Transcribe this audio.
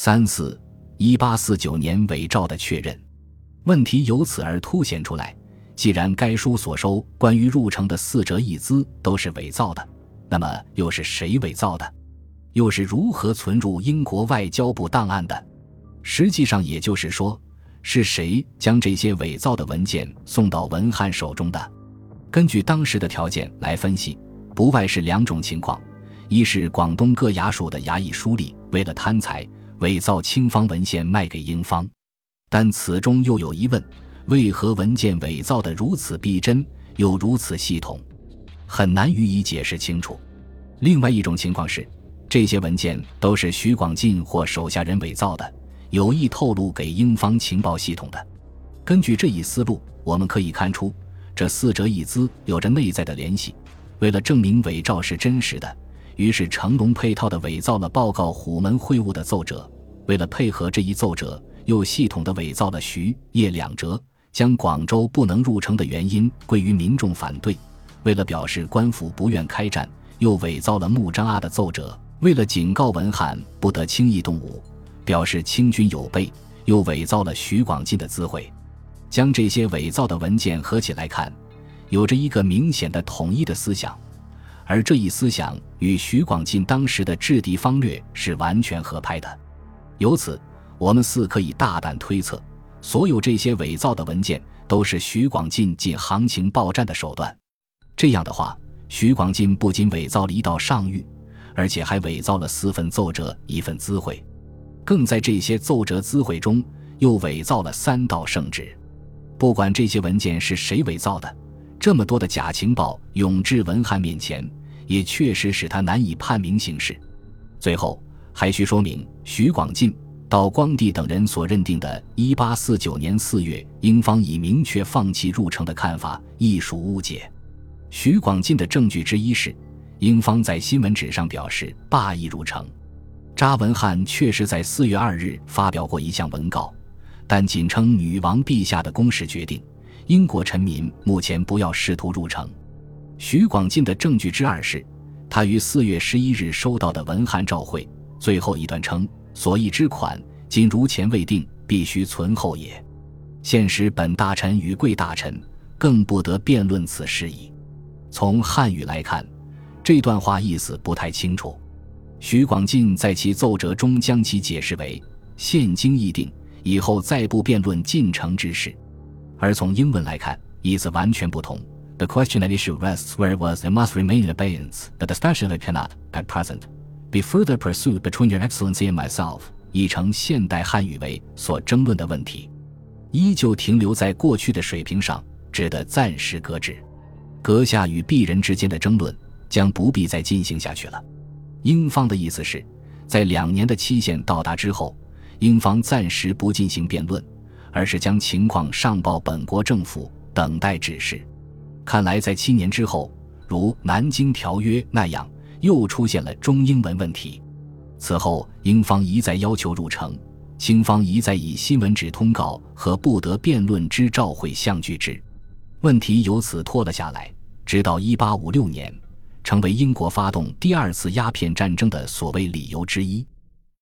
三四一八四九年伪造的确认，问题由此而凸显出来。既然该书所收关于入城的四折一资都是伪造的，那么又是谁伪造的？又是如何存入英国外交部档案的？实际上，也就是说，是谁将这些伪造的文件送到文翰手中的？根据当时的条件来分析，不外是两种情况：一是广东各衙署的衙役书吏为了贪财，伪造清方文献卖给英方，但此中又有疑问：为何文件伪造的如此逼真，又如此系统，很难予以解释清楚。另外一种情况是，这些文件都是徐广进或手下人伪造的，有意透露给英方情报系统的。根据这一思路，我们可以看出。这四者一资有着内在的联系。为了证明伪造是真实的，于是成龙配套的伪造了报告虎门会晤的奏折。为了配合这一奏折，又系统的伪造了徐叶两折，将广州不能入城的原因归于民众反对。为了表示官府不愿开战，又伪造了穆张阿的奏折。为了警告文翰不得轻易动武，表示清军有备，又伪造了徐广进的资会。将这些伪造的文件合起来看，有着一个明显的统一的思想，而这一思想与徐广进当时的制敌方略是完全合拍的。由此，我们似可以大胆推测，所有这些伪造的文件都是徐广进借行情报战的手段。这样的话，徐广进不仅伪造了一道上谕，而且还伪造了四份奏折、一份资会，更在这些奏折、资会中又伪造了三道圣旨。不管这些文件是谁伪造的，这么多的假情报涌至文翰面前，也确实使他难以判明形势。最后还需说明，徐广进、道光帝等人所认定的1849年4月英方已明确放弃入城的看法，亦属误解。徐广进的证据之一是，英方在新闻纸上表示罢意入城。查文翰确实在4月2日发表过一项文稿。但仅称女王陛下的公使决定，英国臣民目前不要试图入城。徐广进的证据之二是，他于四月十一日收到的文函照会，最后一段称：“所议之款，今如前未定，必须存后也。现时本大臣与贵大臣，更不得辩论此事矣。”从汉语来看，这段话意思不太清楚。徐广进在其奏折中将其解释为：“现经议定。”以后再不辩论进城之事，而从英文来看，意思完全不同。The question at issue rests where it was and must remain in abeyance. The discussion cannot, at present, be further pursued between Your Excellency and myself. 已成现代汉语为所争论的问题，依旧停留在过去的水平上，只得暂时搁置。阁下与鄙人之间的争论将不必再进行下去了。英方的意思是，在两年的期限到达之后。英方暂时不进行辩论，而是将情况上报本国政府，等待指示。看来，在七年之后，如《南京条约》那样，又出现了中英文问题。此后，英方一再要求入城，清方一再以新闻纸通告和不得辩论之召会相拒之，问题由此拖了下来，直到一八五六年，成为英国发动第二次鸦片战争的所谓理由之一。